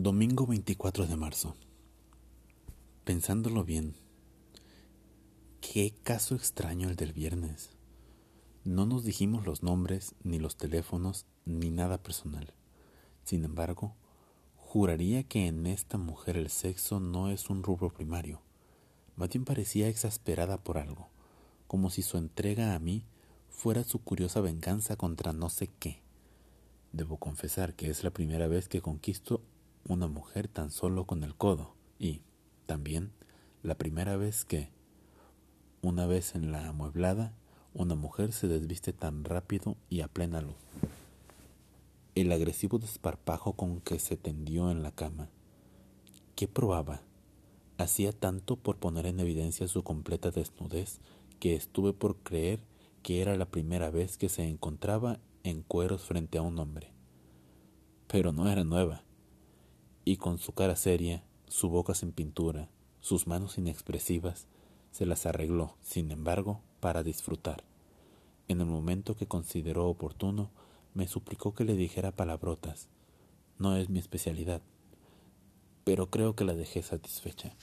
Domingo 24 de marzo. Pensándolo bien, qué caso extraño el del viernes. No nos dijimos los nombres, ni los teléfonos, ni nada personal. Sin embargo, juraría que en esta mujer el sexo no es un rubro primario. Más parecía exasperada por algo, como si su entrega a mí fuera su curiosa venganza contra no sé qué. Debo confesar que es la primera vez que conquisto una mujer tan solo con el codo y, también, la primera vez que, una vez en la amueblada, una mujer se desviste tan rápido y a plena luz. El agresivo desparpajo con que se tendió en la cama. ¿Qué probaba? Hacía tanto por poner en evidencia su completa desnudez que estuve por creer que era la primera vez que se encontraba en cueros frente a un hombre. Pero no era nueva y con su cara seria, su boca sin pintura, sus manos inexpresivas, se las arregló, sin embargo, para disfrutar. En el momento que consideró oportuno, me suplicó que le dijera palabrotas. No es mi especialidad, pero creo que la dejé satisfecha.